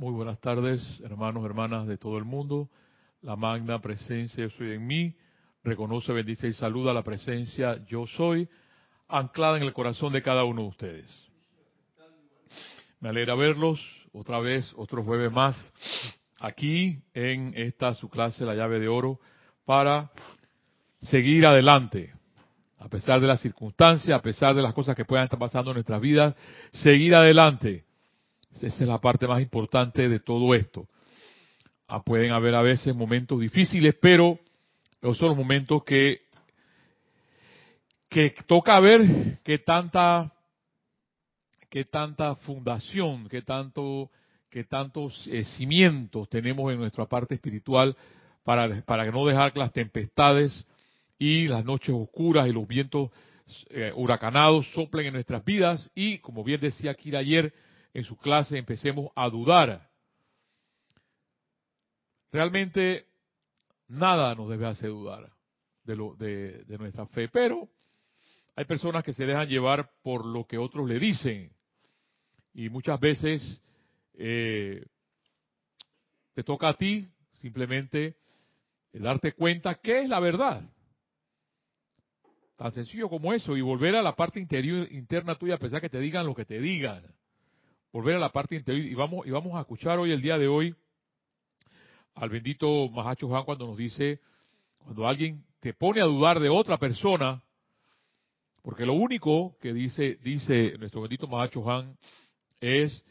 Muy buenas tardes, hermanos, hermanas de todo el mundo. La magna presencia yo soy en mí. Reconoce, bendice y saluda la presencia yo soy, anclada en el corazón de cada uno de ustedes. Me alegra verlos otra vez, otro jueves más, aquí en esta su clase, la llave de oro, para seguir adelante. A pesar de las circunstancias, a pesar de las cosas que puedan estar pasando en nuestras vidas, seguir adelante esa es la parte más importante de todo esto. Ah, pueden haber a veces momentos difíciles, pero esos son los momentos que, que toca ver qué tanta, qué tanta fundación, qué tanto, qué tantos eh, cimientos tenemos en nuestra parte espiritual para, para no dejar que las tempestades y las noches oscuras y los vientos eh, huracanados soplen en nuestras vidas y, como bien decía Kira ayer, en su clase empecemos a dudar. Realmente nada nos debe hacer dudar de, lo, de, nuestra fe, pero hay personas que se dejan llevar por lo que otros le dicen y muchas veces eh, te toca a ti simplemente darte cuenta qué es la verdad. Tan sencillo como eso y volver a la parte interior, interna tuya a pesar que te digan lo que te digan volver a la parte interior y vamos, y vamos a escuchar hoy, el día de hoy, al bendito Mahacho Juan cuando nos dice, cuando alguien te pone a dudar de otra persona, porque lo único que dice, dice nuestro bendito Mahacho Juan es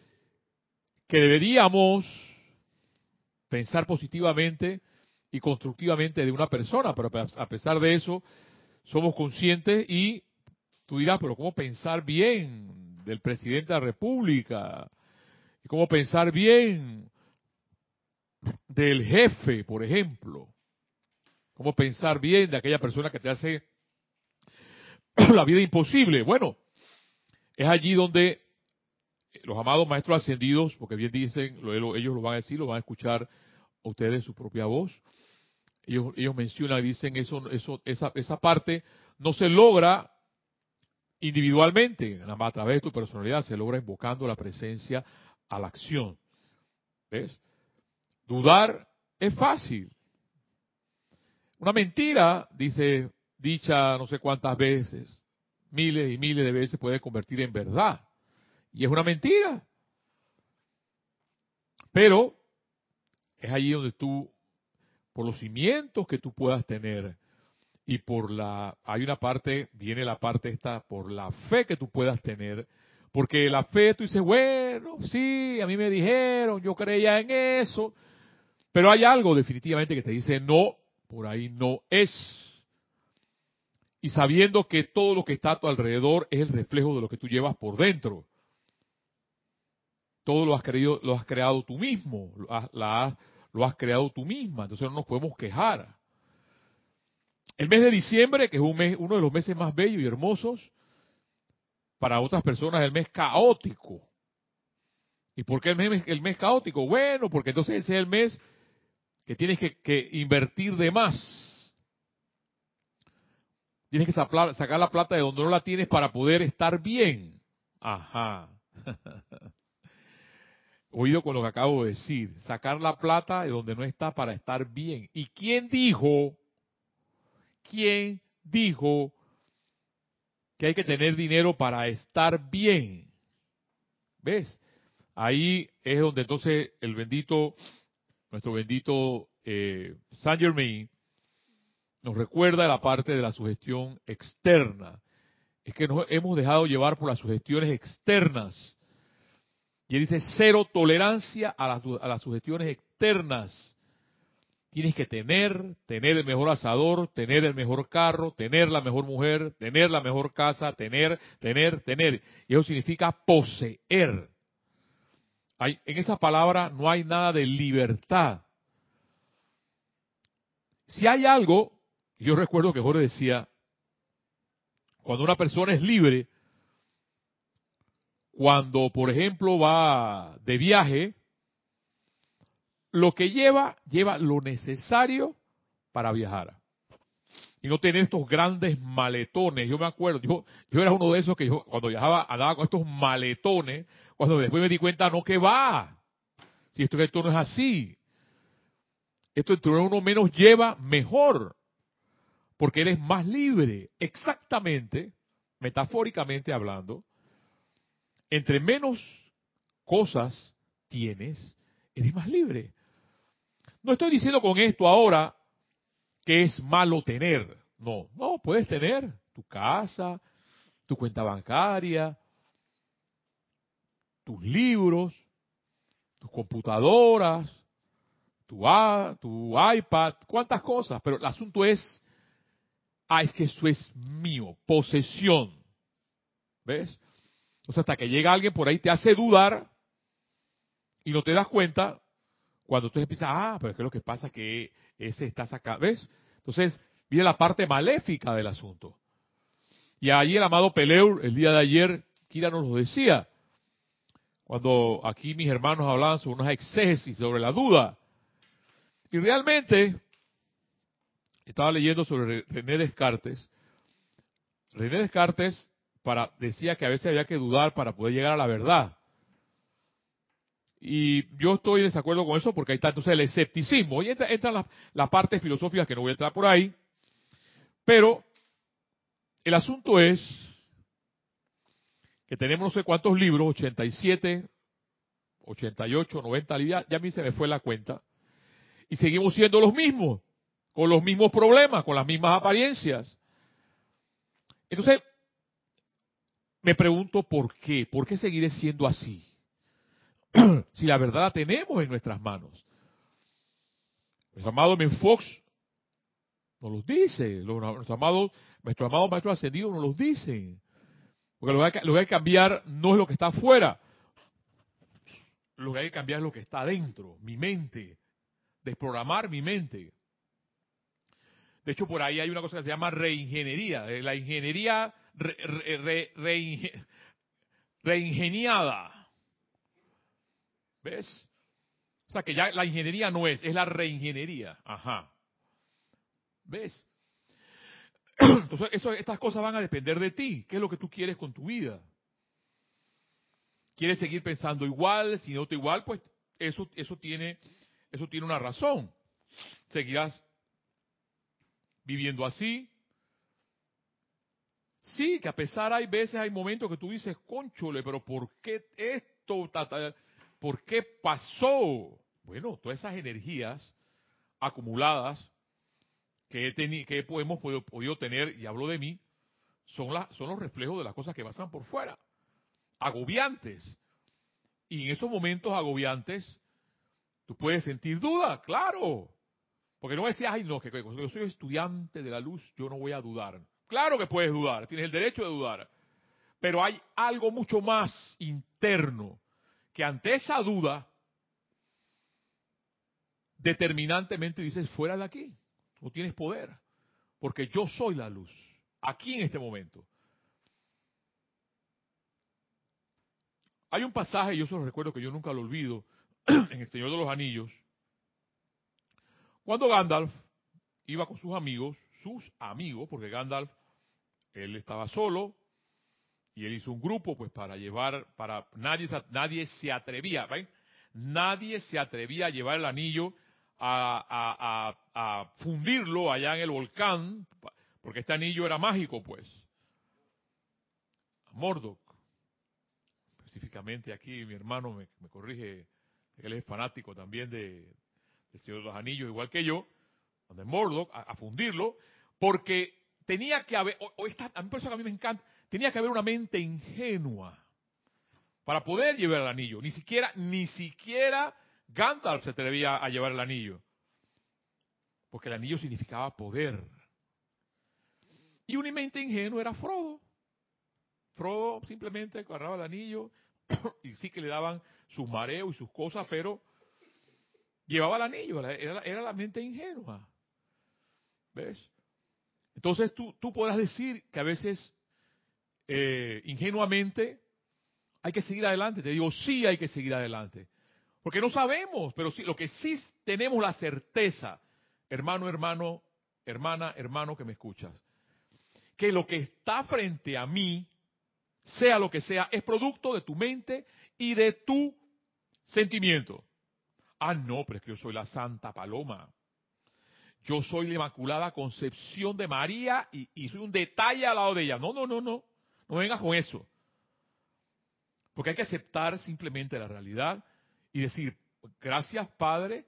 que deberíamos pensar positivamente y constructivamente de una persona, pero a pesar de eso, somos conscientes y tú dirás, pero ¿cómo pensar bien del presidente de la República, y cómo pensar bien del jefe, por ejemplo, cómo pensar bien de aquella persona que te hace la vida imposible. Bueno, es allí donde los amados maestros ascendidos, porque bien dicen, ellos lo van a decir, lo van a escuchar ustedes en su propia voz. Ellos, ellos mencionan, dicen eso, eso, esa, esa parte no se logra individualmente, a través de tu personalidad, se logra invocando la presencia a la acción. ¿Ves? Dudar es fácil. Una mentira, dice, dicha no sé cuántas veces, miles y miles de veces puede convertir en verdad. Y es una mentira. Pero es allí donde tú, por los cimientos que tú puedas tener, y por la, hay una parte, viene la parte esta, por la fe que tú puedas tener, porque la fe tú dices, bueno, sí, a mí me dijeron, yo creía en eso, pero hay algo definitivamente que te dice, no, por ahí no es. Y sabiendo que todo lo que está a tu alrededor es el reflejo de lo que tú llevas por dentro. Todo lo has, creído, lo has creado tú mismo, lo has, lo has creado tú misma, entonces no nos podemos quejar. El mes de diciembre, que es uno de los meses más bellos y hermosos, para otras personas es el mes caótico. ¿Y por qué el mes, el mes caótico? Bueno, porque entonces ese es el mes que tienes que, invertir de más. Tienes que sacar la plata de donde no la tienes para poder estar bien. Ajá. Oído con lo que acabo de decir. Sacar la plata de donde no está para estar bien. ¿Y quién dijo ¿quién dijo que hay que tener dinero para estar bien? ¿Ves? Ahí es donde entonces el bendito, nuestro bendito eh, Saint Germain nos recuerda la parte de la sugestión externa. Es que nos hemos dejado llevar por las sugestiones externas. Y él dice cero tolerancia a las, a las sugestiones externas. Tienes que tener, tener el mejor asador, tener el mejor carro, tener la mejor mujer, tener la mejor casa, tener, tener, tener. Y eso significa poseer. Hay, en esa palabra no hay nada de libertad. Si hay algo, yo recuerdo que Jorge decía, cuando una persona es libre, cuando por ejemplo va de viaje, lo que lleva, lleva lo necesario para viajar. Y no tener estos grandes maletones. Yo me acuerdo, yo, era uno de esos que yo, cuando viajaba andaba con estos maletones, cuando después me di cuenta, no que va. Si esto, esto no es así. Esto entre uno menos lleva mejor. Porque eres más libre. Exactamente, metafóricamente hablando, entre menos cosas tienes, eres más libre. No estoy diciendo con esto ahora que es malo tener. No, no, puedes tener tu casa, tu cuenta bancaria, tus libros, tus computadoras, tu, tu iPad, cuántas cosas, pero el asunto es, ah, es que eso es mío, posesión. ¿Ves? O sea, hasta que llega alguien por ahí te hace dudar y no te das cuenta cuando tú empiezas, ah, pero es que lo que pasa es que ese está sacado, ¿ves? Entonces, viene la parte maléfica del asunto. Y allí el amado Peleur, el día de ayer, Kira nos lo decía, cuando aquí mis hermanos hablaban sobre unas exégesis, sobre la duda. Y realmente, estaba leyendo sobre René Descartes. René Descartes para, decía que a veces había que dudar para poder llegar a la verdad. Y yo estoy de desacuerdo con eso porque ahí está entonces el escepticismo. Y entran entra las, las partes filosóficas que no voy a entrar por ahí. Pero el asunto es que tenemos no sé cuántos libros, 87, 88, 90, ya, ya a mí se me fue la cuenta. Y seguimos siendo los mismos, con los mismos problemas, con las mismas apariencias. Entonces, me pregunto por qué, por qué seguiré siendo así. si la verdad la tenemos en nuestras manos. Nuestro amado Ben Fox nos los dice, nuestro amado nuestro amado Maestro Ascendido nos los dice. Porque lo que, lo que hay que cambiar no es lo que está afuera. Lo que hay que cambiar es lo que está adentro, mi mente. Desprogramar mi mente. De hecho, por ahí hay una cosa que se llama reingeniería. Eh, la ingeniería reingeniada. ¿Ves? O sea que ya la ingeniería no es, es la reingeniería. Ajá. ¿Ves? Entonces, estas cosas van a depender de ti. ¿Qué es lo que tú quieres con tu vida? ¿Quieres seguir pensando igual? Si no te igual, pues eso, eso, tiene, eso tiene una razón. ¿Seguirás viviendo así? Sí, que a pesar hay veces, hay momentos que tú dices, conchole, pero ¿por qué esto? ¿Por qué pasó? Bueno, todas esas energías acumuladas que, que hemos podido, tener, y hablo de mí, son, son los reflejos de las cosas que pasan por fuera. Agobiantes. Y en esos momentos agobiantes, tú puedes sentir duda, claro. Porque no decías, ay, no, que, que yo soy estudiante de la luz, yo no voy a dudar. Claro que puedes dudar, tienes el derecho de dudar. Pero hay algo mucho más interno que ante esa duda, determinantemente dices, fuera de aquí. No tienes poder, porque yo soy la luz, aquí en este momento. Hay un pasaje, yo se lo recuerdo que yo nunca lo olvido, en El Señor de los Anillos, cuando Gandalf iba con sus amigos, sus amigos, porque Gandalf, él estaba solo, y él hizo un grupo, pues para llevar, para nadie, nadie se atrevía, ¿ven? Nadie se atrevía a llevar el anillo a, fundirlo allá en el volcán, porque este anillo era mágico, pues. A Mordok. Específicamente aquí mi hermano me, corrige, él es fanático también de, de Señor de los Anillos, igual que yo, donde Mordok, a, fundirlo, porque tenía que haber, esta, a mí que a mí me encanta, tenía que haber una mente ingenua para poder llevar el anillo. Ni siquiera, ni siquiera Gandalf se atrevía a llevar el anillo, porque el anillo significaba poder. Y un mente ingenuo era Frodo. Frodo simplemente agarraba el anillo y sí que le daban sus mareos y sus cosas, pero llevaba el anillo, era, la mente ingenua. ¿Ves? Entonces tú, tú podrás decir que a veces eh, ingenuamente hay que seguir adelante. Te digo, sí hay que seguir adelante. Porque no sabemos, pero sí, lo que sí tenemos la certeza, hermano, hermano, hermana, hermano que me escuchas, que lo que está frente a mí, sea lo que sea, es producto de tu mente y de tu sentimiento. Ah, no, pero es que yo soy la Santa Paloma. Yo soy la Inmaculada Concepción de María y, y soy un detalle al lado de ella. No, no, no, no. No vengas con eso. Porque hay que aceptar simplemente la realidad y decir, gracias Padre,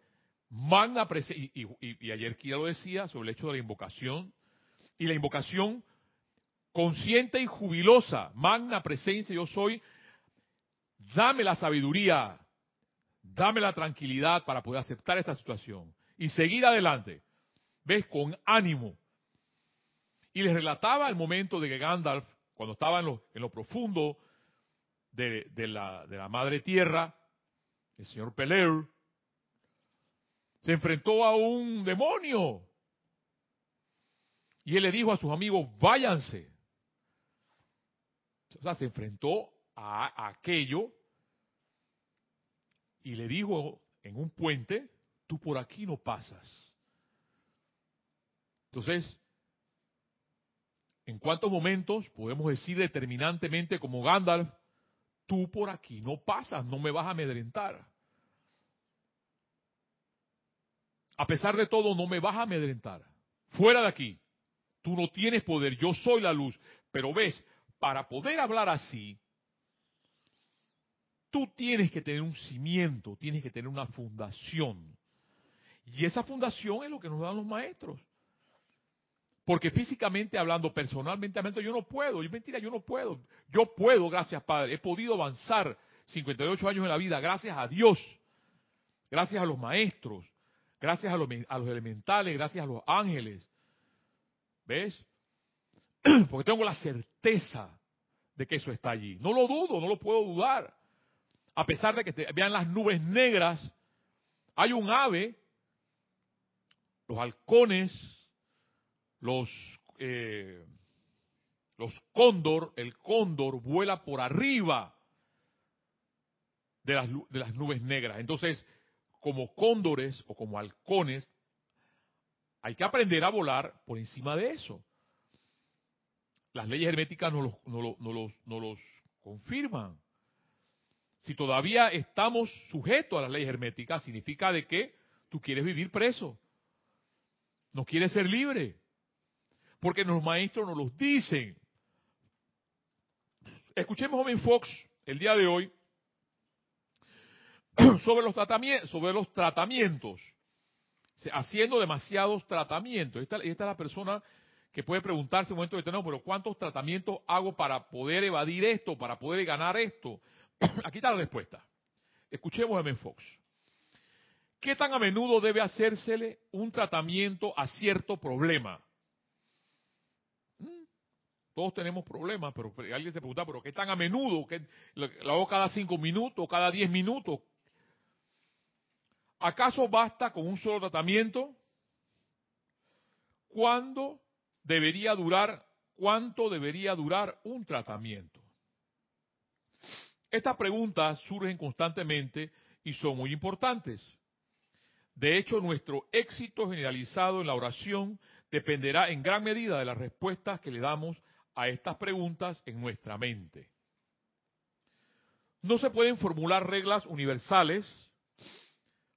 magna presencia. Y, ayer Kira lo decía sobre el hecho de la invocación. Y la invocación consciente y jubilosa, magna presencia, yo soy, dame la sabiduría, dame la tranquilidad para poder aceptar esta situación y seguir adelante. ¿Ves? Con ánimo. Y les relataba el momento de que Gandalf, cuando estaba en lo, en lo profundo de, la, madre tierra, el señor Peler, se enfrentó a un demonio. Y él le dijo a sus amigos, váyanse. O sea, se enfrentó a, aquello y le dijo en un puente, tú por aquí no pasas. Entonces, ¿en cuántos momentos podemos decir determinantemente como Gandalf, tú por aquí no pasas, no me vas a amedrentar? A pesar de todo, no me vas a amedrentar. Fuera de aquí. Tú no tienes poder, yo soy la luz. Pero ves, para poder hablar así, tú tienes que tener un cimiento, tienes que tener una fundación. Y esa fundación es lo que nos dan los maestros. Porque físicamente hablando, personalmente hablando, yo no puedo. Es mentira, yo no puedo. Yo puedo, gracias Padre. He podido avanzar 58 años en la vida, gracias a Dios. Gracias a los maestros. Gracias a los elementales, gracias a los ángeles. ¿Ves? Porque tengo la certeza de que eso está allí. No lo dudo, no lo puedo dudar. A pesar de que vean las nubes negras, hay un ave, los halcones, los, eh, los cóndor, el cóndor vuela por arriba de las, de las nubes negras. Entonces, como cóndores o como halcones, hay que aprender a volar por encima de eso. Las leyes herméticas no los, no los, no los confirman. Si todavía estamos sujetos a las leyes herméticas, significa de que tú quieres vivir preso. No quieres ser libre. Porque los maestros nos los dicen. Escuchemos a Ben Fox el día de hoy sobre los tratamientos, sobre los tratamientos, haciendo demasiados tratamientos. Esta, esta es la persona que puede preguntarse en un momento determinado, pero ¿cuántos tratamientos hago para poder evadir esto, para poder ganar esto? Aquí está la respuesta. Escuchemos a Ben Fox. ¿Qué tan a menudo debe hacérsele un tratamiento a cierto problema? Todos tenemos problemas, pero alguien se pregunta, ¿pero qué tan a menudo? ¿Lo hago cada cinco minutos, cada diez minutos? ¿Acaso basta con un solo tratamiento? ¿Cuándo debería durar, cuánto debería durar un tratamiento? Estas preguntas surgen constantemente y son muy importantes. De hecho, nuestro éxito generalizado en la oración dependerá en gran medida de las respuestas que le damos a estas preguntas en nuestra mente. No se pueden formular reglas universales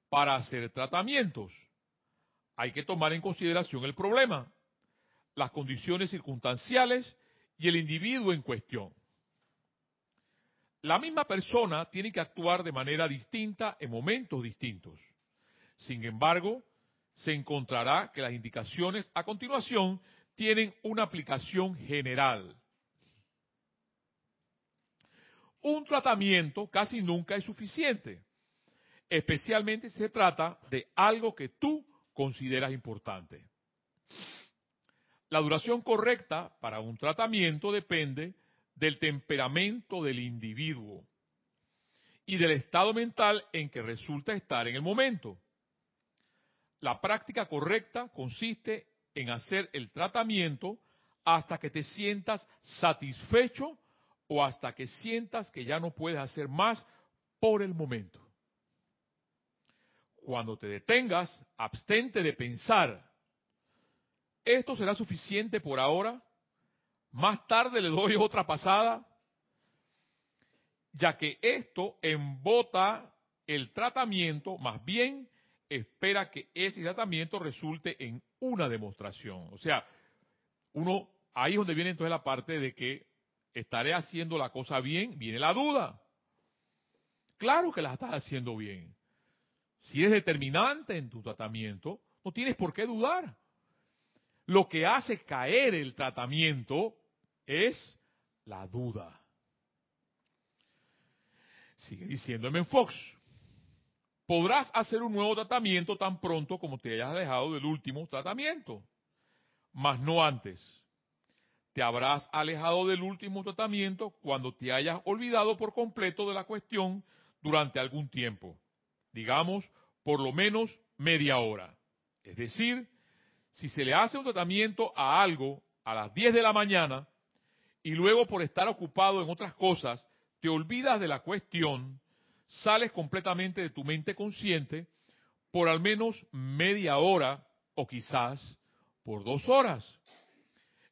para hacer tratamientos. Hay que tomar en consideración el problema, las condiciones circunstanciales y el individuo en cuestión. La misma persona tiene que actuar de manera distinta en momentos distintos. Sin embargo, se encontrará que las indicaciones a continuación tienen una aplicación general. Un tratamiento casi nunca es suficiente especialmente si se trata de algo que tú consideras importante. La duración correcta para un tratamiento depende del temperamento del individuo y del estado mental en que resulta estar en el momento. La práctica correcta consiste en hacer el tratamiento hasta que te sientas satisfecho o hasta que sientas que ya no puedes hacer más por el momento. Cuando te detengas, abstente de pensar. ¿Esto será suficiente por ahora? Más tarde le doy otra pasada, ya que esto embota el tratamiento, más bien espera que ese tratamiento resulte en una demostración. O sea, uno, ahí es donde viene entonces la parte de que estaré haciendo la cosa bien, viene la duda. Claro que la estás haciendo bien. Si es determinante en tu tratamiento, no tienes por qué dudar. Lo que hace caer el tratamiento es la duda. Sigue diciendo M. Fox. Podrás hacer un nuevo tratamiento tan pronto como te hayas alejado del último tratamiento, mas no antes. Te habrás alejado del último tratamiento cuando te hayas olvidado por completo de la cuestión durante algún tiempo, digamos por lo menos media hora. Es decir, si se le hace un tratamiento a algo a las 10 de la mañana y luego por estar ocupado en otras cosas te olvidas de la cuestión, sales completamente de tu mente consciente por al menos media hora o quizás por dos horas.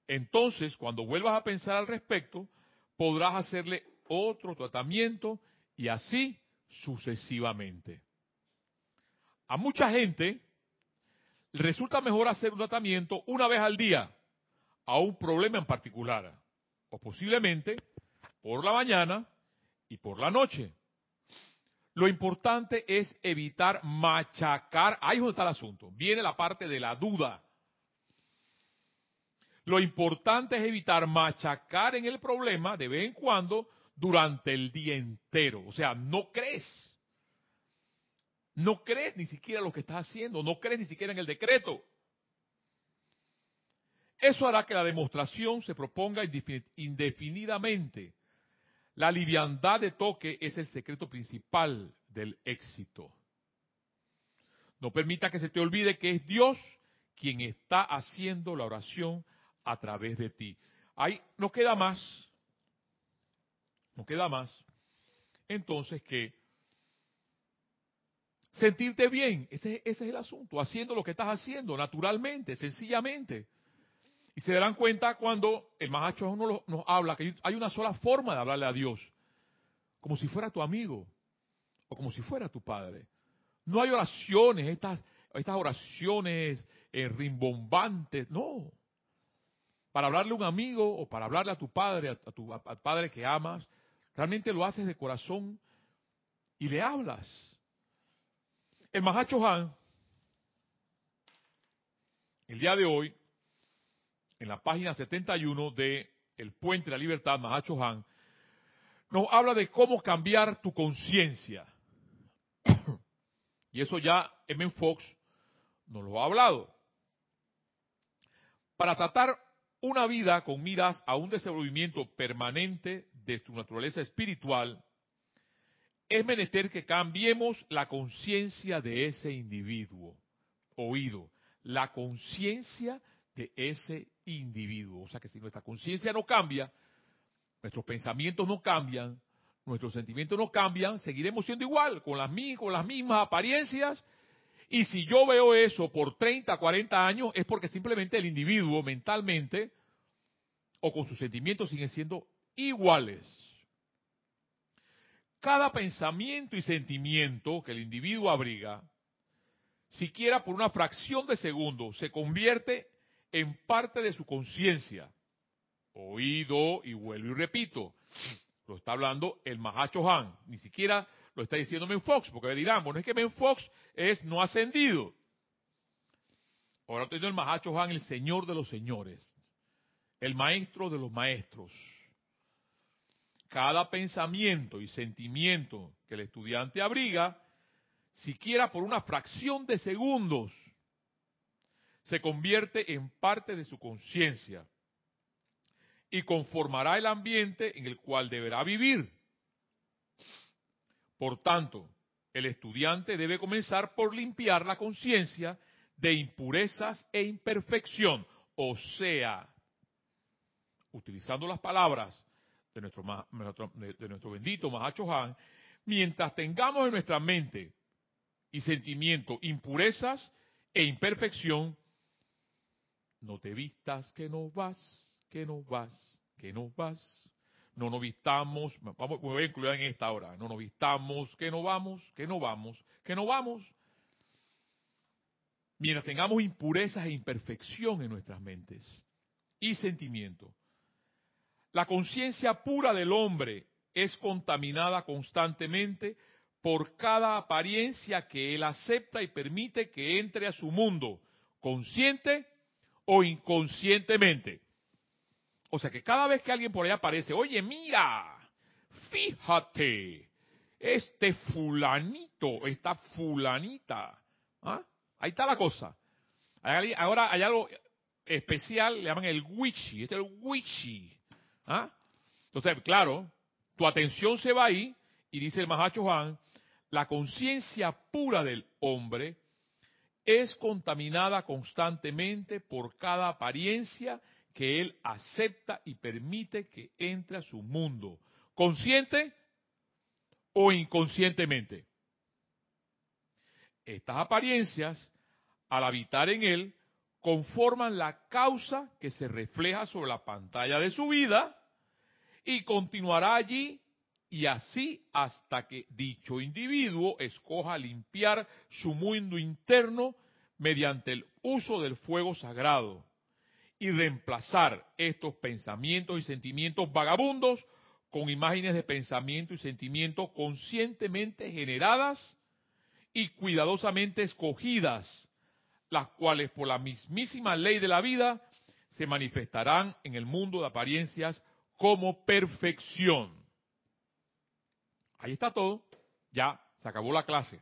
Entonces, cuando vuelvas a pensar al respecto, podrás hacerle otro tratamiento y así sucesivamente. A mucha gente resulta mejor hacer un tratamiento una vez al día a un problema en particular, o posiblemente por la mañana y por la noche. Lo importante es evitar machacar, ahí es donde está el asunto, viene la parte de la duda. Lo importante es evitar machacar en el problema de vez en cuando durante el día entero. O sea, no crees. No crees ni siquiera lo que estás haciendo, no crees ni siquiera en el decreto. Eso hará que la demostración se proponga indefinidamente. La liviandad de toque es el secreto principal del éxito. No permita que se te olvide que es Dios quien está haciendo la oración a través de ti. Ahí no queda más, no queda más, entonces que sentirte bien, ese, ese es el asunto, haciendo lo que estás haciendo naturalmente, sencillamente. Y se darán cuenta cuando el Mahacho uno nos habla que hay una sola forma de hablarle a Dios, como si fuera tu amigo o como si fuera tu padre. No hay oraciones, estas, estas oraciones eh, rimbombantes, no. Para hablarle a un amigo o para hablarle a tu padre, a, tu padre que amas, realmente lo haces de corazón y le hablas. El Mahacho Han, el día de hoy, en la página 71 de El Puente de la Libertad, Mahacho Han, nos habla de cómo cambiar tu conciencia. y eso ya M. Fox nos lo ha hablado. Para tratar una vida con miras a un desenvolvimiento permanente de tu naturaleza espiritual, es menester que cambiemos la conciencia de ese individuo. Oído, la conciencia de ese individuo. O sea que si nuestra conciencia no cambia, nuestros pensamientos no cambian, nuestros sentimientos no cambian, seguiremos siendo igual, con las, con las mismas apariencias. Y si yo veo eso por 30, 40 años, es porque simplemente el individuo mentalmente o con sus sentimientos siguen siendo iguales. Cada pensamiento y sentimiento que el individuo abriga, siquiera por una fracción de segundo, se convierte en parte de su conciencia. Oído y vuelvo y repito. Lo está hablando el Mahacho Han. Ni siquiera lo está diciendo Men Fox, porque dirán, bueno, es que Men Fox es no ascendido. Ahora estoy el Mahacho Han, el señor de los señores, el maestro de los maestros. Cada pensamiento y sentimiento que el estudiante abriga, siquiera por una fracción de segundos, se convierte en parte de su conciencia y conformará el ambiente en el cual deberá vivir. Por tanto, el estudiante debe comenzar por limpiar la conciencia de impurezas e imperfección, o sea, utilizando las palabras de nuestro, de nuestro bendito Mahacho Han, mientras tengamos en nuestra mente y sentimiento impurezas e imperfección, no te vistas que no vas, que no vas, que no vas. no nos vistamos, vamos, me voy a incluir en esta hora, no nos vistamos, que no vamos, que no vamos, que no vamos. Mientras tengamos impurezas e imperfección en nuestras mentes y sentimientos. La conciencia pura del hombre es contaminada constantemente por cada apariencia que él acepta y permite que entre a su mundo, consciente o inconscientemente. O sea que cada vez que alguien por ahí aparece, oye, mira, fíjate, este fulanito, esta fulanita, ¿ah? ahí está la cosa. Ahora hay algo especial, le llaman el wichi, este es el wichi. ¿ah? Entonces, claro, tu atención se va ahí y dice el Mahacho Juan, la conciencia pura del hombre es contaminada constantemente por cada apariencia que él acepta y permite que entre a su mundo, consciente o inconscientemente. Estas apariencias, al habitar en él, conforman la causa que se refleja sobre la pantalla de su vida y continuará allí y así hasta que dicho individuo escoja limpiar su mundo interno mediante el uso del fuego sagrado y reemplazar estos pensamientos y sentimientos vagabundos con imágenes de pensamiento y sentimientos conscientemente generadas y cuidadosamente escogidas, las cuales por la mismísima ley de la vida se manifestarán en el mundo de apariencias como perfección. Ahí está todo, ya se acabó la clase.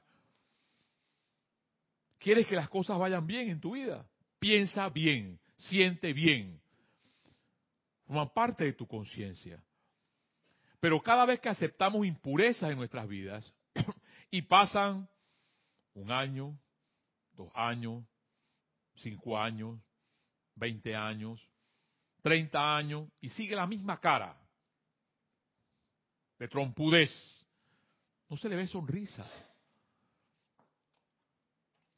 ¿Quieres que las cosas vayan bien en tu vida? Piensa bien, siente bien. Forman parte de tu conciencia. Pero cada vez que aceptamos impurezas en nuestras vidas y pasan un año, dos años, cinco años, veinte años, treinta años y sigue la misma cara de trompudez, no se le ve sonrisa.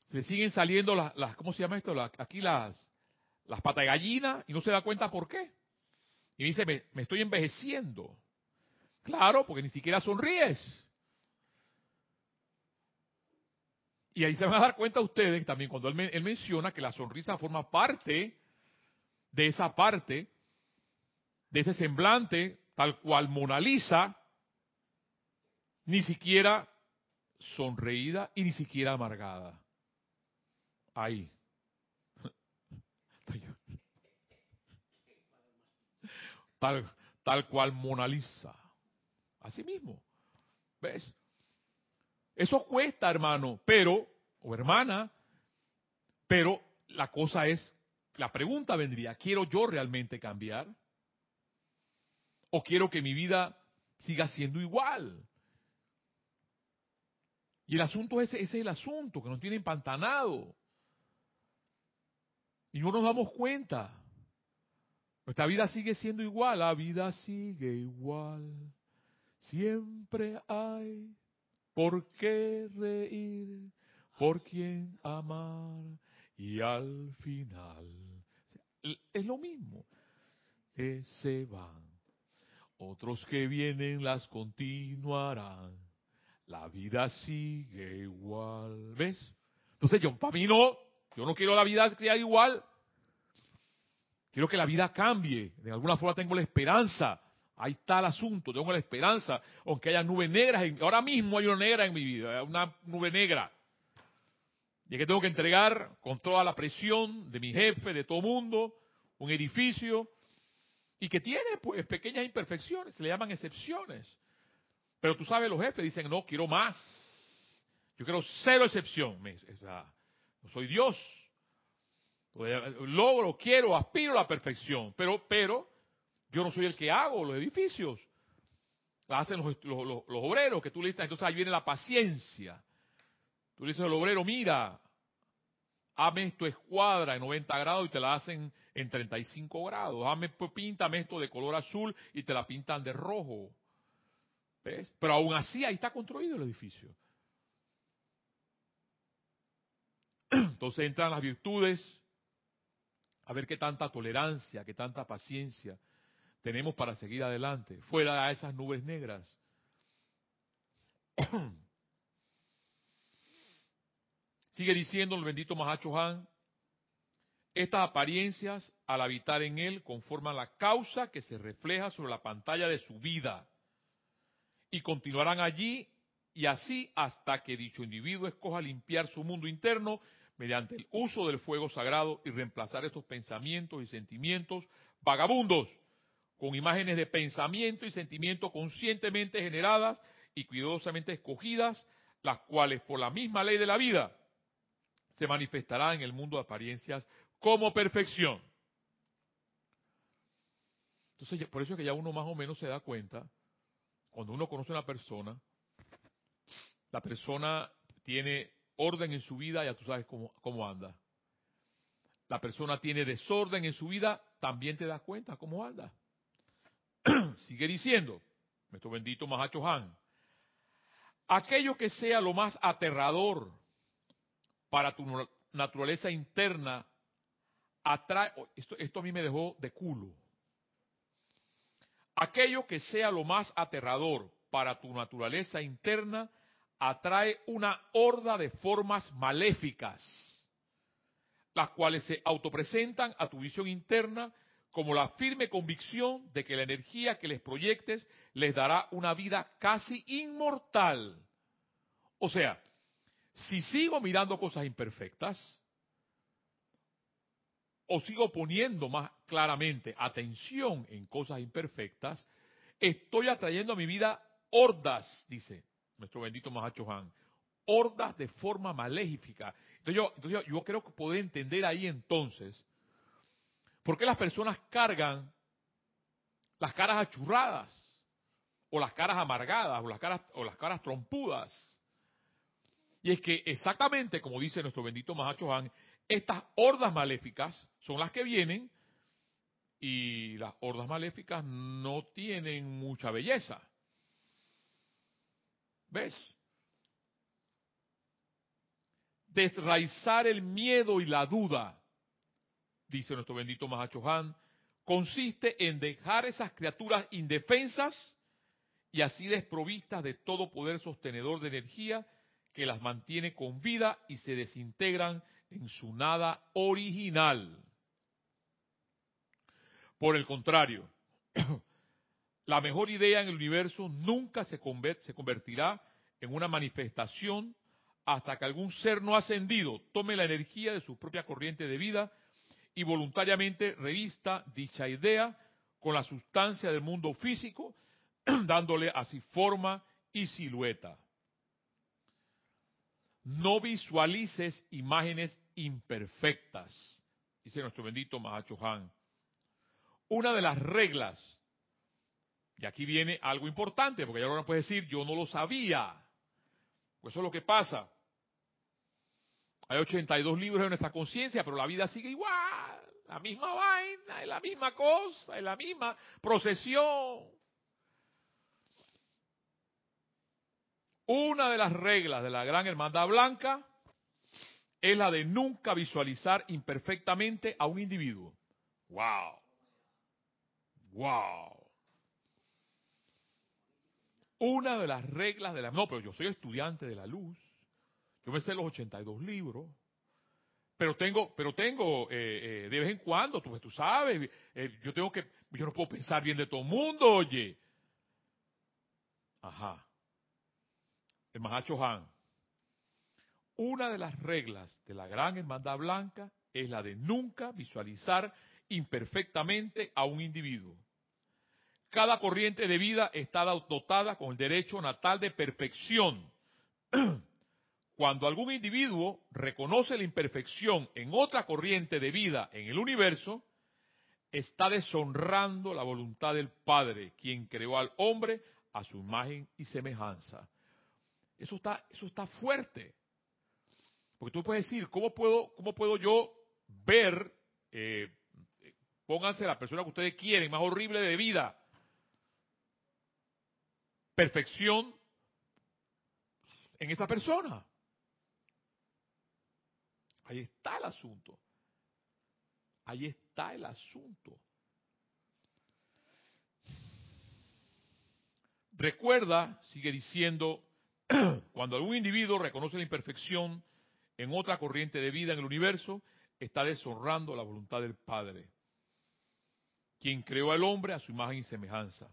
Se le siguen saliendo las, las ¿cómo se llama esto? aquí las, las patas de gallina y no se da cuenta por qué. Y dice, me, estoy envejeciendo. Claro, porque ni siquiera sonríes. Y ahí se van a dar cuenta ustedes también cuando él, él, menciona que la sonrisa forma parte de esa parte, de ese semblante, tal cual Mona Lisa, ni siquiera sonreída y ni siquiera amargada. Ahí. Tal, tal cual Mona Lisa. Así mismo. ¿Ves? Eso cuesta, hermano, pero, o hermana, pero la cosa es, la pregunta vendría, ¿quiero yo realmente cambiar? ¿O quiero que mi vida siga siendo igual? Y el asunto ese, ese es el asunto, que nos tiene empantanado. Y no nos damos cuenta. Nuestra vida sigue siendo igual, la vida sigue igual. Siempre hay por qué reír, por quién amar. Y al final es lo mismo. Que se van. Otros que vienen las continuarán. La vida sigue igual. ¿Ves? Entonces yo, para mí no, yo no quiero la vida sea igual. Quiero que la vida cambie. De alguna forma tengo la esperanza. Ahí está el asunto. Tengo la esperanza. Aunque haya nubes negras. ahora mismo hay una negra en mi vida. Una nube negra. Y que tengo que entregar con toda la presión de mi jefe, de todo mundo, un edificio. Y que tiene pues pequeñas imperfecciones. Se le llaman excepciones. Pero tú sabes, los jefes dicen, no, quiero más. Yo quiero cero excepción. No soy Dios. Logro, quiero, aspiro a la perfección, pero, pero yo no soy el que hago los edificios. La hacen los, obreros que tú le entonces ahí viene la paciencia. Tú le dices al obrero, mira, hazme esto escuadra en 90 grados y te la hacen en 35 grados. Hazme, pues, píntame esto de color azul y te la pintan de rojo. Pero aún así ahí está construido el edificio. Entonces entran las virtudes, a ver qué tanta tolerancia, qué tanta paciencia, tenemos para seguir adelante, fuera de esas nubes negras. Sigue diciendo el bendito Mahacho Han, estas apariencias al habitar en él conforman la causa que se refleja sobre la pantalla de su vida y continuarán allí y así hasta que dicho individuo escoja limpiar su mundo interno mediante el uso del fuego sagrado y reemplazar estos pensamientos y sentimientos vagabundos con imágenes de pensamiento y sentimiento conscientemente generadas y cuidadosamente escogidas, las cuales por la misma ley de la vida se manifestará en el mundo de apariencias como perfección. Entonces, por eso es que ya uno más o menos se da cuenta, cuando uno conoce a una persona, la persona tiene orden en su vida, ya tú sabes cómo, cómo anda. La persona tiene desorden en su vida, también te das cuenta cómo anda. Sigue diciendo, nuestro bendito Mahacho Han, aquello que sea lo más aterrador para tu naturaleza interna, atrae, esto, esto a mí me dejó de culo. Aquello que sea lo más aterrador para tu naturaleza interna, atrae una horda de formas maléficas, las cuales se autopresentan a tu visión interna como la firme convicción de que la energía que les proyectes les dará una vida casi inmortal. O sea, si sigo mirando cosas imperfectas, o sigo poniendo más claramente atención en cosas imperfectas, estoy atrayendo a mi vida hordas, dice nuestro bendito Mahacho Han, hordas de forma maléfica. Entonces yo, entonces yo, creo que poder entender ahí entonces por qué las personas cargan las caras achurradas, o las caras amargadas, o las caras, o las caras trompudas. Y es que exactamente como dice nuestro bendito Mahacho Han, estas hordas maléficas son las que vienen y las hordas maléficas no tienen mucha belleza. ¿Ves? Desraizar el miedo y la duda, dice nuestro bendito Mahacho Han, consiste en dejar esas criaturas indefensas y así desprovistas de todo poder sostenedor de energía que las mantiene con vida y se desintegran en su nada original. Por el contrario, la mejor idea en el universo nunca se, convertirá en una manifestación hasta que algún ser no ascendido tome la energía de su propia corriente de vida y voluntariamente revista dicha idea con la sustancia del mundo físico, dándole así forma y silueta. No visualices imágenes imperfectas, dice nuestro bendito Mahacho Han. Una de las reglas, y aquí viene algo importante, porque ya no puede decir, yo no lo sabía. Pues eso es lo que pasa. Hay 82 libros en nuestra conciencia, pero la vida sigue igual. La misma vaina, es la misma cosa, es la misma procesión. Una de las reglas de la gran hermandad blanca es la de nunca visualizar imperfectamente a un individuo. ¡Wow! ¡Wow! Una de las reglas de la... No, pero yo soy estudiante de la luz. Yo me sé los 82 libros. Pero tengo, pero tengo eh, eh, de vez en cuando, tú, tú sabes, eh, yo tengo que, yo no puedo pensar bien de todo el mundo, oye. Ajá el Mahacho Han, una de las reglas de la gran hermandad blanca es la de nunca visualizar imperfectamente a un individuo. Cada corriente de vida está dotada con el derecho natal de perfección. Cuando algún individuo reconoce la imperfección en otra corriente de vida en el universo, está deshonrando la voluntad del Padre, quien creó al hombre a su imagen y semejanza. Eso está, eso está fuerte. Porque tú puedes decir, ¿cómo puedo, cómo puedo yo ver, eh, pónganse la persona que ustedes quieren, más horrible de vida, perfección en esa persona? Ahí está el asunto. Ahí está el asunto. Recuerda, sigue diciendo, cuando algún individuo reconoce la imperfección en otra corriente de vida en el universo, está deshonrando la voluntad del Padre, quien creó al hombre a su imagen y semejanza.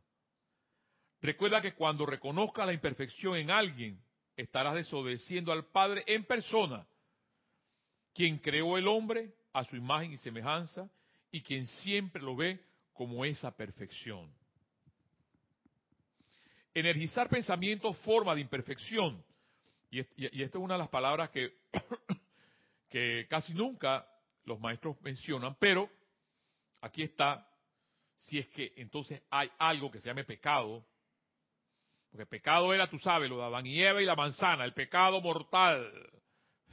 Recuerda que cuando reconozca la imperfección en alguien, estarás desobedeciendo al Padre en persona, quien creó el hombre a su imagen y semejanza y quien siempre lo ve como esa perfección. Energizar pensamientos forma de imperfección. Y, esta es una de las palabras que, casi nunca los maestros mencionan, pero aquí está, si es que entonces hay algo que se llame pecado, porque pecado era, tú sabes, lo de Adán y Eva y la manzana, el pecado mortal.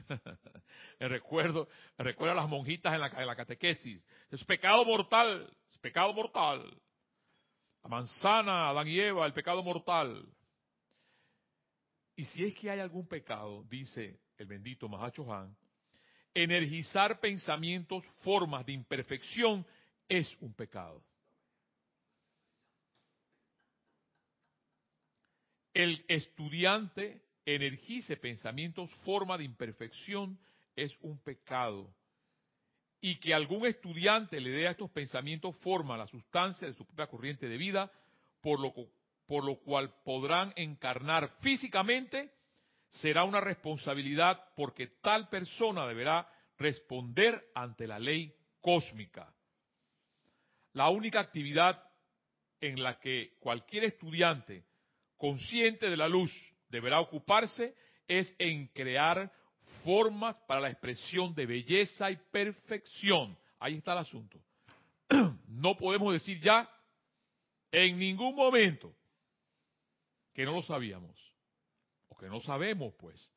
recuerdo, recuerdo a las monjitas en la, en la catequesis. Es pecado mortal, es pecado mortal. La manzana, Adán y Eva, el pecado mortal. Y si es que hay algún pecado, dice el bendito Mahacho Han, energizar pensamientos, formas de imperfección es un pecado. El estudiante energice pensamientos, forma de imperfección es un pecado. Y que algún estudiante le dé a estos pensamientos forma, la sustancia de su propia corriente de vida, por lo, por lo cual podrán encarnar físicamente, será una responsabilidad porque tal persona deberá responder ante la ley cósmica. La única actividad en la que cualquier estudiante consciente de la luz deberá ocuparse es en crear formas para la expresión de belleza y perfección. Ahí está el asunto. No podemos decir ya en ningún momento que no lo sabíamos, o que no sabemos, pues.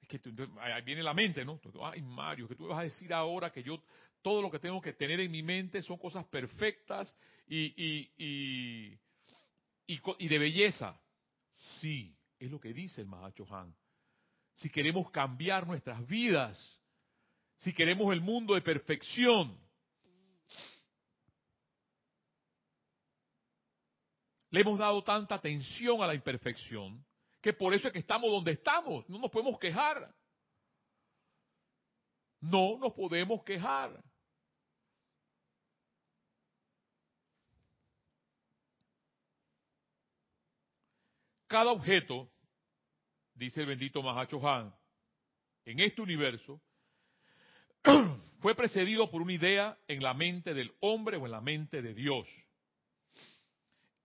Es que ahí viene la mente, ¿no? Ay, Mario, que tú vas a decir ahora que yo todo lo que tengo que tener en mi mente son cosas perfectas y, y, y, de belleza. Sí, es lo que dice el Mahacho Han. Si queremos cambiar nuestras vidas, si queremos el mundo de perfección, le hemos dado tanta atención a la imperfección que por eso es que estamos donde estamos. No nos podemos quejar. No nos podemos quejar. Cada objeto, dice el bendito Mahacho Han, en este universo, fue precedido por una idea en la mente del hombre o en la mente de Dios.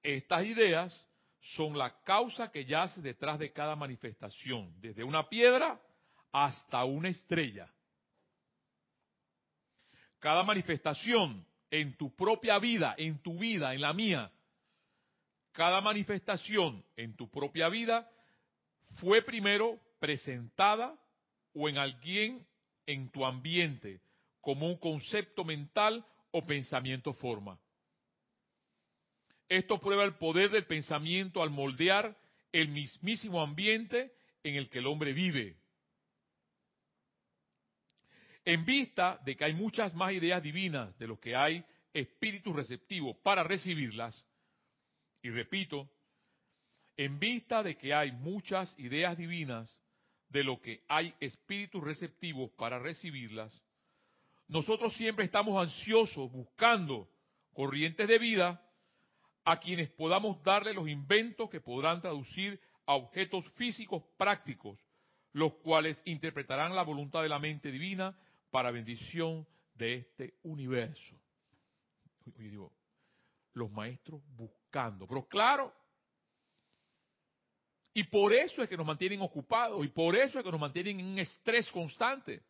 Estas ideas son la causa que yace detrás de cada manifestación, desde una piedra hasta una estrella. Cada manifestación en tu propia vida, en tu vida, en la mía, cada manifestación en tu propia vida fue primero presentada o en alguien en tu ambiente como un concepto mental o pensamiento forma. Esto prueba el poder del pensamiento al moldear el mismísimo ambiente en el que el hombre vive. En vista de que hay muchas más ideas divinas de lo que hay espíritus receptivos para recibirlas, y repito, en vista de que hay muchas ideas divinas de lo que hay espíritus receptivos para recibirlas, nosotros siempre estamos ansiosos buscando corrientes de vida a quienes podamos darle los inventos que podrán traducir a objetos físicos prácticos, los cuales interpretarán la voluntad de la mente divina para bendición de este universo. Oye, digo, los maestros buscando. Pero claro, y por eso es que nos mantienen ocupados y por eso es que nos mantienen en un estrés constante.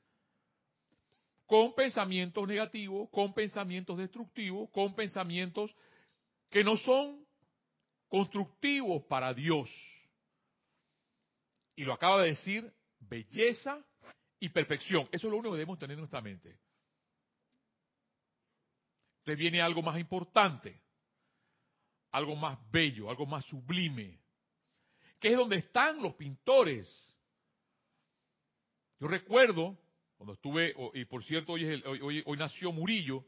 Con pensamientos negativos, con pensamientos destructivos, con pensamientos que no son constructivos para Dios. Y lo acaba de decir, belleza y perfección. Eso es lo único que debemos tener en nuestra mente. Le viene algo más importante algo más bello, algo más sublime, que es donde están los pintores. Yo recuerdo, cuando estuve, y por cierto, hoy, hoy, nació Murillo,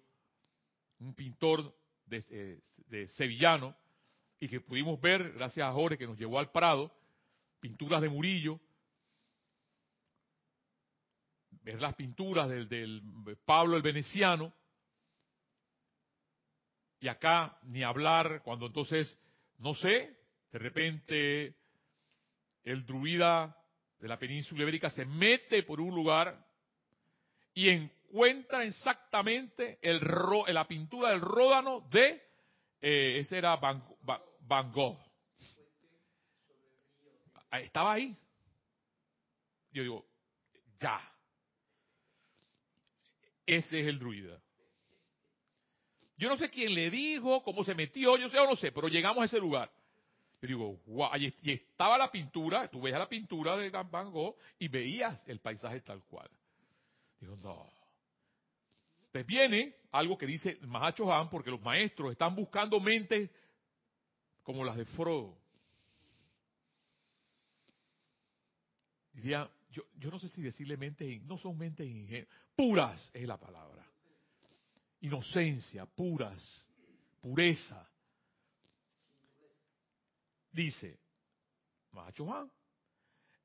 un pintor de, eh, de, sevillano, y que pudimos ver, gracias a Jorge que nos llevó al Prado, pinturas de Murillo, ver las pinturas del, del Pablo el Veneciano, y acá ni hablar cuando entonces, no sé, de repente el druida de la península ibérica se mete por un lugar y encuentra exactamente el la pintura del ródano de, eh, ese era Van, Gogh. Estaba ahí. Yo digo, ya. Ese es el druida. Yo no sé quién le dijo, cómo se metió, yo sé o no sé, pero llegamos a ese lugar. Yo digo, wow, y estaba la pintura, tú veías la pintura de Van Gogh y veías el paisaje tal cual. Digo, no. Pues viene algo que dice Mahacho Han, porque los maestros están buscando mentes como las de Frodo. Diría, yo, yo no sé si decirle mentes, no son mentes ingenuas, puras es la palabra inocencia, puras, pureza. Dice,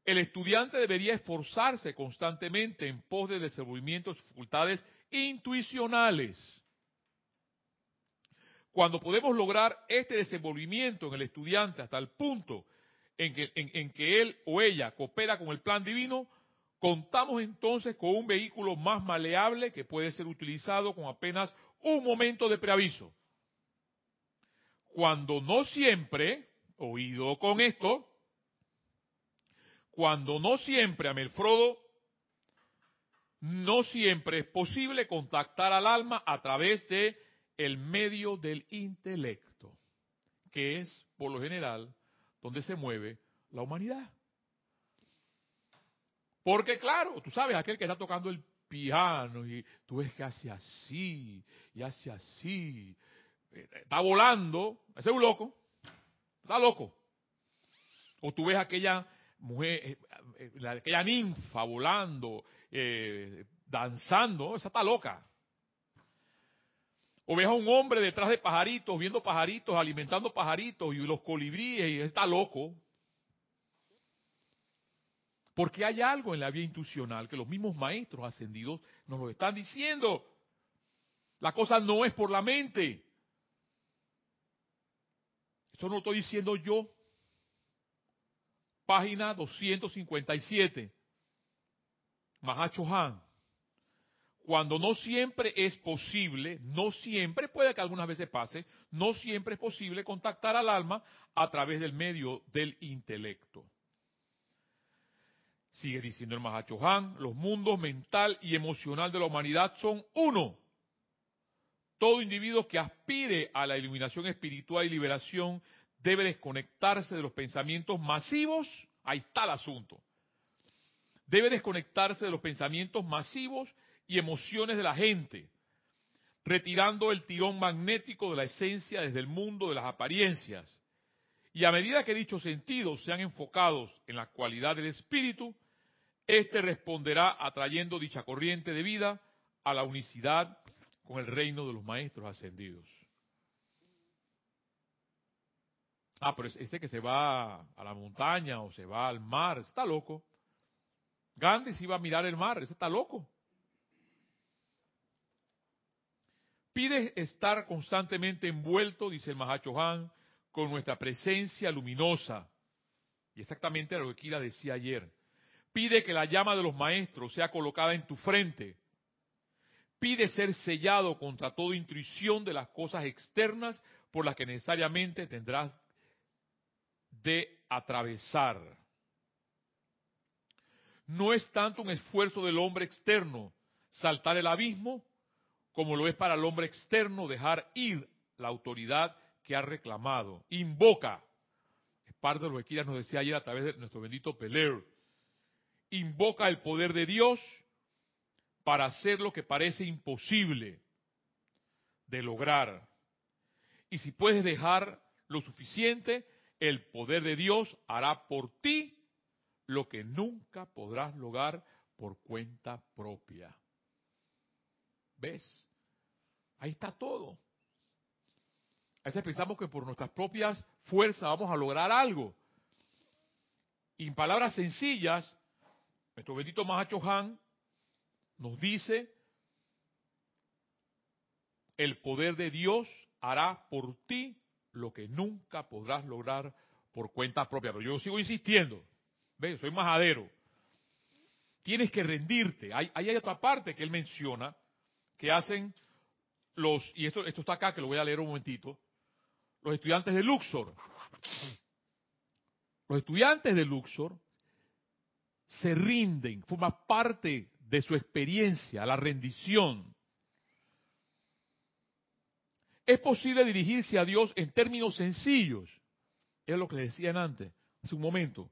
el estudiante debería esforzarse constantemente en pos de desenvolvimiento de facultades intuicionales. Cuando podemos lograr este desenvolvimiento en el estudiante hasta el punto en que, en que él o ella coopera con el plan divino, Contamos entonces con un vehículo más maleable que puede ser utilizado con apenas un momento de preaviso. Cuando no siempre, oído con esto, cuando no siempre, Amelfrodo, no siempre es posible contactar al alma a través de el medio del intelecto, que es, por lo general, donde se mueve la humanidad. Porque claro, tú sabes, aquel que está tocando el piano y tú ves que hace así y hace así, eh, está volando, ese es un loco, está loco. O tú ves aquella mujer, eh, eh, aquella ninfa volando, danzando, esa está loca. O ves a un hombre detrás de pajaritos, viendo pajaritos, alimentando pajaritos y los colibríes, y está loco. Porque hay algo en la vía intuicional que los mismos maestros ascendidos nos lo están diciendo. La cosa no es por la mente. Eso no lo estoy diciendo yo. Página 257. Mahacho Han. Cuando no siempre es posible, no siempre, puede que algunas veces pase, no siempre es posible contactar al alma a través del medio del intelecto. Sigue diciendo el Mahacho Han, los mundos mental y emocional de la humanidad son uno. Todo individuo que aspire a la iluminación espiritual y liberación debe desconectarse de los pensamientos masivos, ahí está el asunto. Debe desconectarse de los pensamientos masivos y emociones de la gente, retirando el tirón magnético de la esencia desde el mundo de las apariencias. Y a medida que dichos sentidos sean enfocados en la cualidad del espíritu, este responderá atrayendo dicha corriente de vida a la unicidad con el reino de los maestros ascendidos. Ah, pero ese que se va a la montaña o se va al mar, está loco. Gandhi se iba a mirar el mar, ese está loco. Pide estar constantemente envuelto, dice el Mahacho Han, con nuestra presencia luminosa. Y exactamente lo que Kira decía ayer. Pide que la llama de los maestros sea colocada en tu frente. Pide ser sellado contra toda intuición de las cosas externas por las que necesariamente tendrás de atravesar. No es tanto un esfuerzo del hombre externo saltar el abismo como lo es para el hombre externo dejar ir la autoridad que ha reclamado. Invoca. Es parte de lo que Kira nos decía ayer a través de nuestro bendito Peler invoca el poder de Dios para hacer lo que parece imposible de lograr. Y si puedes dejar lo suficiente, el poder de Dios hará por ti lo que nunca podrás lograr por cuenta propia. ¿Ves? Ahí está todo. A veces pensamos que por nuestras propias fuerzas vamos a lograr algo. Y en palabras sencillas, nuestro bendito Mahacho Han nos dice, el poder de Dios hará por ti lo que nunca podrás lograr por cuenta propia. Pero yo sigo insistiendo, ¿ves? Soy majadero. Tienes que rendirte. Hay, hay otra parte que él menciona que hacen los, y esto, esto está acá, que lo voy a leer un momentito, los estudiantes de Luxor. Los estudiantes de Luxor se rinden, forma parte de su experiencia, la rendición. Es posible dirigirse a Dios en términos sencillos. Es lo que decían antes, hace un momento.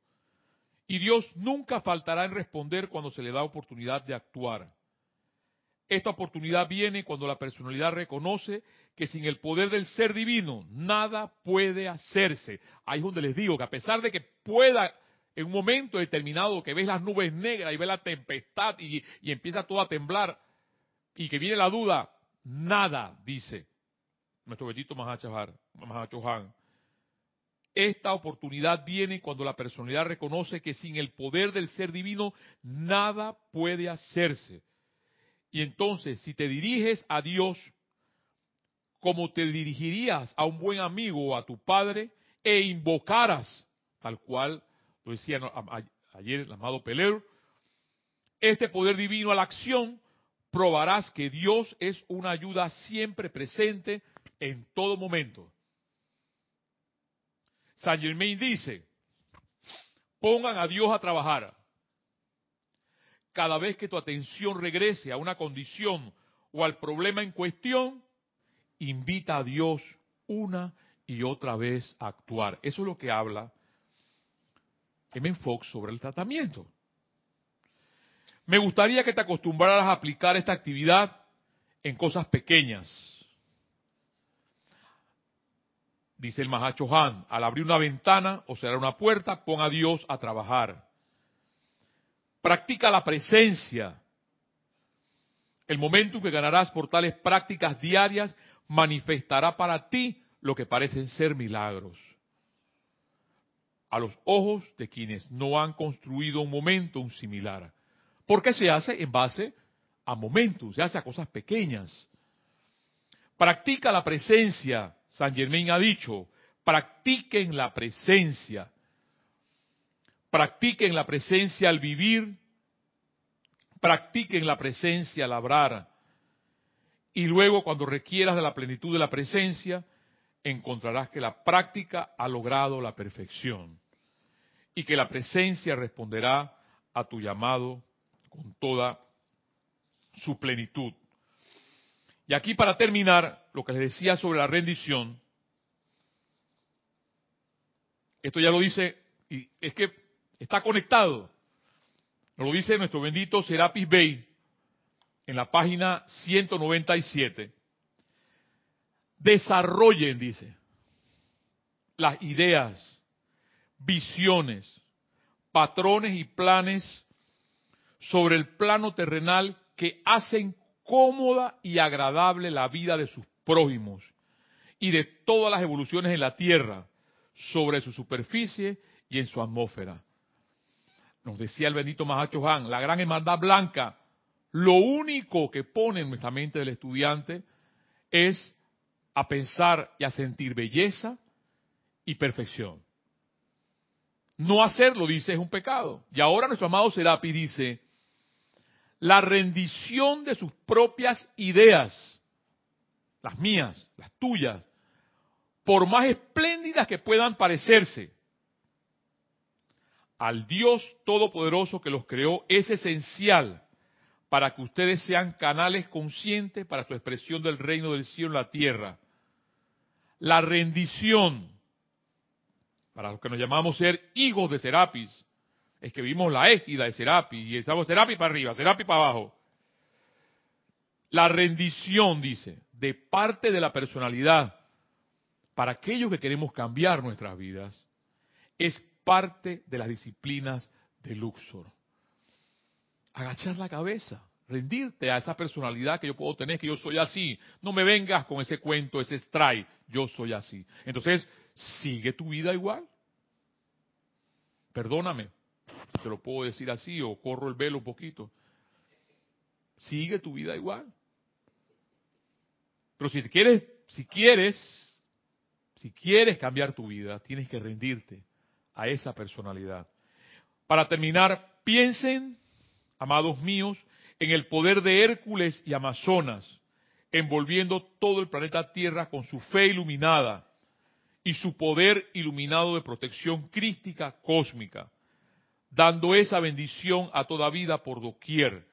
Y Dios nunca faltará en responder cuando se le da oportunidad de actuar. Esta oportunidad viene cuando la personalidad reconoce que sin el poder del ser divino nada puede hacerse. Ahí es donde les digo que a pesar de que pueda en un momento determinado que ves las nubes negras y ves la tempestad y, empieza todo a temblar y que viene la duda, nada, dice nuestro bendito Mahachohan. Esta oportunidad viene cuando la personalidad reconoce que sin el poder del ser divino nada puede hacerse. Y entonces, si te diriges a Dios como te dirigirías a un buen amigo o a tu padre e invocaras, tal cual lo decía ayer el amado Pelero, este poder divino a la acción, probarás que Dios es una ayuda siempre presente en todo momento. San Germain dice, pongan a Dios a trabajar. Cada vez que tu atención regrese a una condición o al problema en cuestión, invita a Dios una y otra vez a actuar. Eso es lo que habla M. Fox sobre el tratamiento. Me gustaría que te acostumbraras a aplicar esta actividad en cosas pequeñas dice el Mahacho Han, al abrir una ventana o cerrar una puerta, pon a Dios a trabajar. Practica la presencia. El momento en que ganarás por tales prácticas diarias manifestará para ti lo que parecen ser milagros. A los ojos de quienes no han construido un momento un similar. Porque se hace en base a momentos, se hace a cosas pequeñas. Practica la presencia San Germain ha dicho, practiquen la presencia. Practiquen la presencia al vivir, practiquen la presencia al labrar. Y luego cuando requieras de la plenitud de la presencia, encontrarás que la práctica ha logrado la perfección y que la presencia responderá a tu llamado con toda su plenitud. Y aquí para terminar, lo que les decía sobre la rendición, esto ya lo dice, y es que está conectado. Nos lo dice nuestro bendito Serapis Bey en la página 197. Desarrollen, dice, las ideas, visiones, patrones y planes sobre el plano terrenal que hacen cómoda y agradable la vida de sus prójimos y de todas las evoluciones en la Tierra, sobre su superficie y en su atmósfera. Nos decía el bendito Mahacho Han, la gran hermandad blanca, lo único que pone en nuestra mente del estudiante es a pensar y a sentir belleza y perfección. No hacerlo, dice, es un pecado. Y ahora nuestro amado Serapi dice, la rendición de sus propias ideas, las mías, las tuyas, por más espléndidas que puedan parecerse, al Dios Todopoderoso que los creó es esencial para que ustedes sean canales conscientes para su expresión del reino del cielo en la tierra. La rendición, para los que nos llamamos ser hijos de Serapis, es que vimos la égida de Serapi y estamos Serapi para arriba, Serapi para abajo. La rendición, dice, de parte de la personalidad para aquellos que queremos cambiar nuestras vidas, es parte de las disciplinas de Luxor. Agachar la cabeza, rendirte a esa personalidad que yo puedo tener, que yo soy así. No me vengas con ese cuento, ese strike, yo soy así. Entonces, sigue tu vida igual. Perdóname, te lo puedo decir así o corro el velo un poquito. Sigue tu vida igual. Pero si quieres, si quieres, si quieres cambiar tu vida, tienes que rendirte a esa personalidad. Para terminar, piensen, amados míos, en el poder de Hércules y Amazonas, envolviendo todo el planeta Tierra con su fe iluminada y su poder iluminado de protección crística cósmica, dando esa bendición a toda vida por doquier,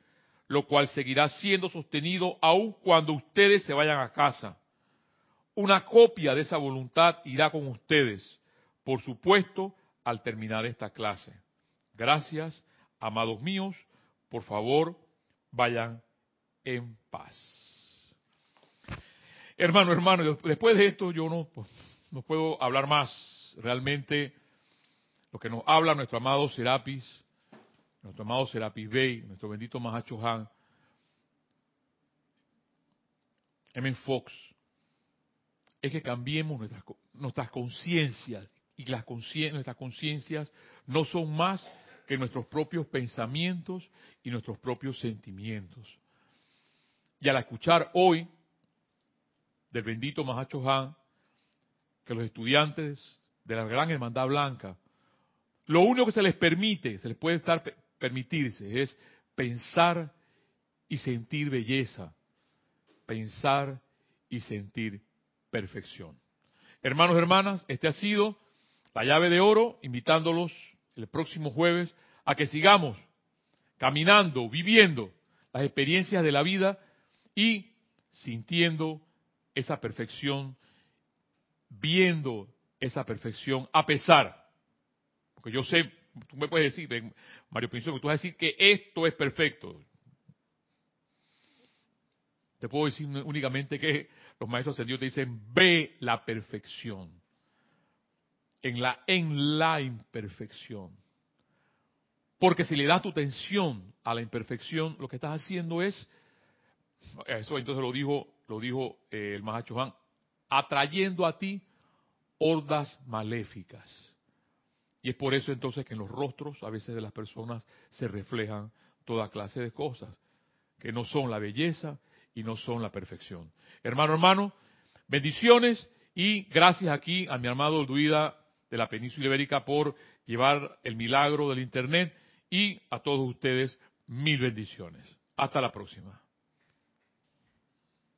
lo cual seguirá siendo sostenido aun cuando ustedes se vayan a casa. Una copia de esa voluntad irá con ustedes, por supuesto, al terminar esta clase. Gracias, amados míos, por favor, vayan en paz. Hermano, hermano, después de esto yo no, pues, no puedo hablar más. Realmente lo que nos habla nuestro amado Serapis, nuestro amado Serapis Bey, nuestro bendito Mahacho Han, M. Fox, es que cambiemos nuestras, nuestras conciencias y las nuestras conciencias no son más que nuestros propios pensamientos y nuestros propios sentimientos. Y al escuchar hoy del bendito Mahacho Han, que los estudiantes de la Gran Hermandad Blanca, lo único que se les permite, se les puede estar permitirse, es pensar y sentir belleza, pensar y sentir perfección. Hermanos, hermanas, este ha sido la llave de oro, invitándolos el próximo jueves a que sigamos caminando, viviendo las experiencias de la vida y sintiendo esa perfección, viendo esa perfección a pesar, porque yo sé, tú me puedes decir, Mario Pinzón, tú vas a decir que esto es perfecto. Te puedo decir únicamente que los maestros ascendidos te dicen, ve la perfección en la, en la imperfección. Porque si le das tu atención a la imperfección, lo que estás haciendo es, eso entonces lo dijo, lo dijo eh, el Mahacho Juan, atrayendo a ti hordas maléficas. Y es por eso entonces que en los rostros a veces de las personas se reflejan toda clase de cosas, que no son la belleza y no son la perfección. Hermano, hermano, bendiciones y gracias aquí a mi amado Duida de la península ibérica por llevar el milagro del Internet y a todos ustedes mil bendiciones. Hasta la próxima.